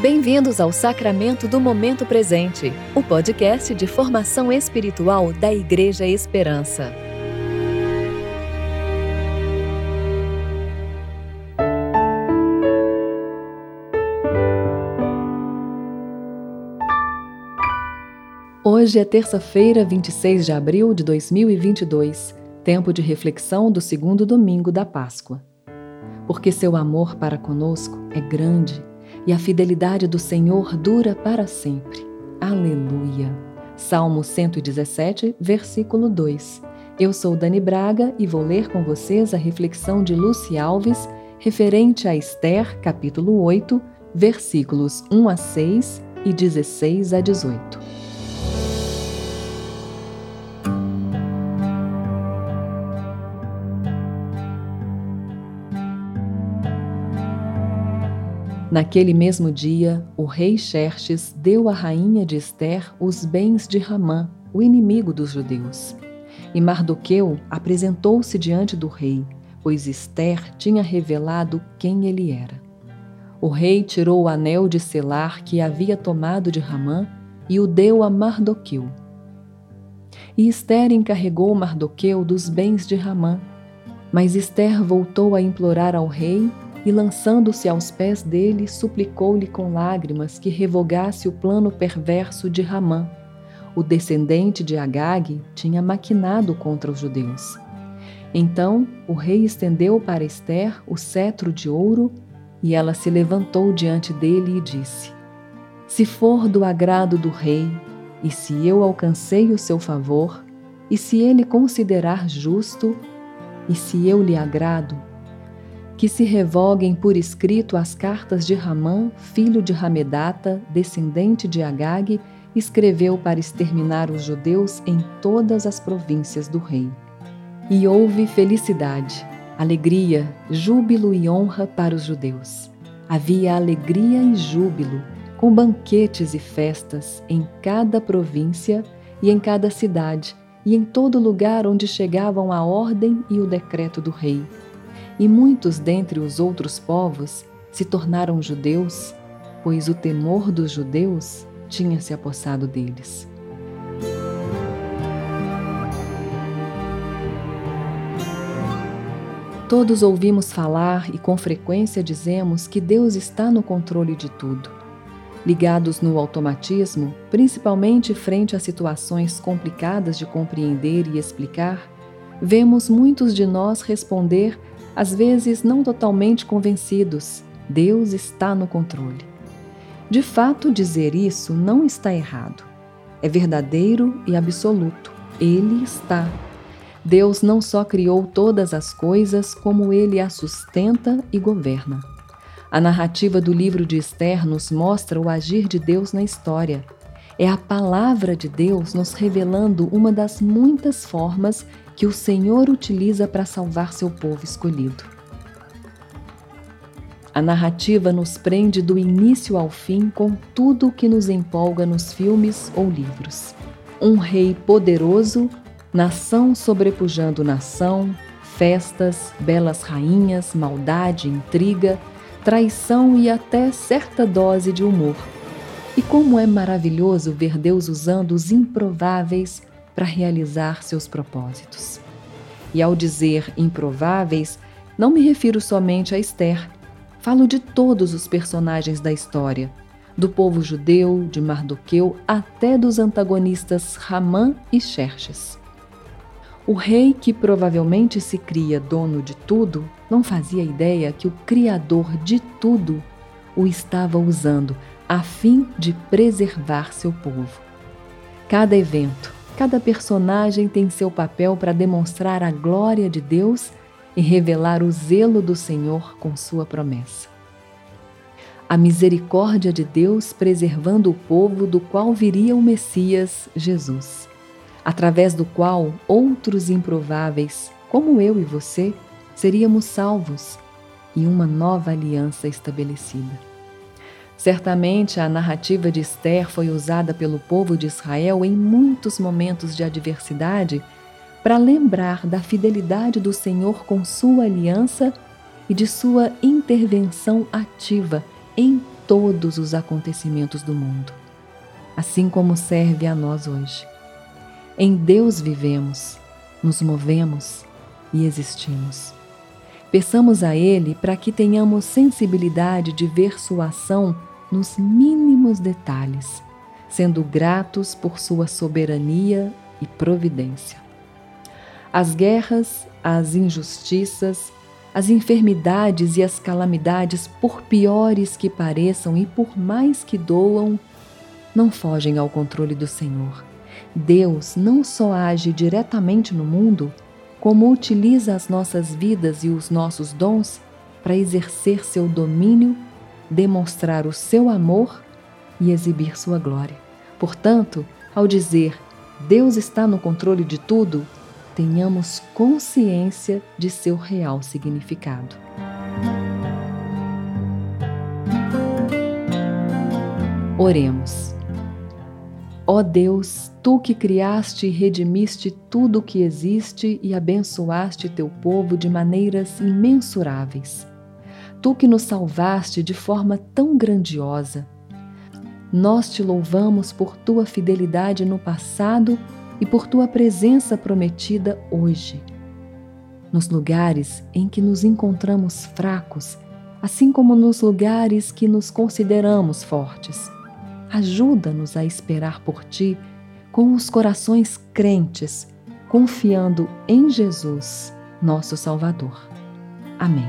Bem-vindos ao Sacramento do Momento Presente, o podcast de formação espiritual da Igreja Esperança. Hoje é terça-feira, 26 de abril de 2022, tempo de reflexão do segundo domingo da Páscoa. Porque seu amor para conosco é grande e a fidelidade do Senhor dura para sempre. Aleluia. Salmo 117, versículo 2. Eu sou Dani Braga e vou ler com vocês a reflexão de Luci Alves referente a Esther, capítulo 8, versículos 1 a 6 e 16 a 18. Naquele mesmo dia, o rei Xerxes deu à rainha de Esther os bens de Ramã, o inimigo dos judeus. E Mardoqueu apresentou-se diante do rei, pois Esther tinha revelado quem ele era. O rei tirou o anel de selar que havia tomado de Ramã e o deu a Mardoqueu. E Esther encarregou Mardoqueu dos bens de Ramã. Mas Esther voltou a implorar ao rei e, lançando-se aos pés dele, suplicou-lhe com lágrimas que revogasse o plano perverso de Ramã. O descendente de Agag tinha maquinado contra os judeus. Então o rei estendeu para Esther o cetro de ouro e ela se levantou diante dele e disse: Se for do agrado do rei, e se eu alcancei o seu favor, e se ele considerar justo, e se eu lhe agrado, que se revoguem por escrito as cartas de Ramã, filho de Ramedata, descendente de Agag, escreveu para exterminar os judeus em todas as províncias do rei. E houve felicidade, alegria, júbilo e honra para os judeus. Havia alegria e júbilo, com banquetes e festas em cada província e em cada cidade, e em todo lugar onde chegavam a ordem e o decreto do rei e muitos dentre os outros povos se tornaram judeus, pois o temor dos judeus tinha se apossado deles. Todos ouvimos falar e com frequência dizemos que Deus está no controle de tudo. Ligados no automatismo, principalmente frente a situações complicadas de compreender e explicar, vemos muitos de nós responder às vezes não totalmente convencidos, Deus está no controle. De fato, dizer isso não está errado. É verdadeiro e absoluto. Ele está. Deus não só criou todas as coisas, como ele as sustenta e governa. A narrativa do livro de Esther nos mostra o agir de Deus na história. É a palavra de Deus nos revelando uma das muitas formas que o Senhor utiliza para salvar seu povo escolhido. A narrativa nos prende do início ao fim com tudo o que nos empolga nos filmes ou livros. Um rei poderoso, nação sobrepujando nação, festas, belas rainhas, maldade, intriga, traição e até certa dose de humor. E como é maravilhoso ver Deus usando os improváveis para realizar seus propósitos. E ao dizer improváveis, não me refiro somente a Esther. Falo de todos os personagens da história, do povo judeu, de Mardoqueu, até dos antagonistas Ramã e Xerxes. O rei, que provavelmente se cria dono de tudo, não fazia ideia que o Criador de tudo o estava usando a fim de preservar seu povo. Cada evento, Cada personagem tem seu papel para demonstrar a glória de Deus e revelar o zelo do Senhor com sua promessa. A misericórdia de Deus preservando o povo do qual viria o Messias, Jesus, através do qual outros improváveis, como eu e você, seríamos salvos e uma nova aliança estabelecida. Certamente a narrativa de Esther foi usada pelo povo de Israel em muitos momentos de adversidade para lembrar da fidelidade do Senhor com sua aliança e de sua intervenção ativa em todos os acontecimentos do mundo, assim como serve a nós hoje. Em Deus vivemos, nos movemos e existimos. Peçamos a Ele para que tenhamos sensibilidade de ver Sua ação nos mínimos detalhes, sendo gratos por Sua soberania e providência. As guerras, as injustiças, as enfermidades e as calamidades, por piores que pareçam e por mais que doam, não fogem ao controle do Senhor. Deus não só age diretamente no mundo, como utiliza as nossas vidas e os nossos dons para exercer seu domínio, demonstrar o seu amor e exibir sua glória. Portanto, ao dizer Deus está no controle de tudo, tenhamos consciência de seu real significado. Oremos. Ó Deus, tu que criaste e redimiste tudo o que existe e abençoaste teu povo de maneiras imensuráveis. Tu que nos salvaste de forma tão grandiosa. Nós te louvamos por tua fidelidade no passado e por tua presença prometida hoje. Nos lugares em que nos encontramos fracos, assim como nos lugares que nos consideramos fortes, ajuda-nos a esperar por ti com os corações crentes, confiando em Jesus, nosso Salvador. Amém.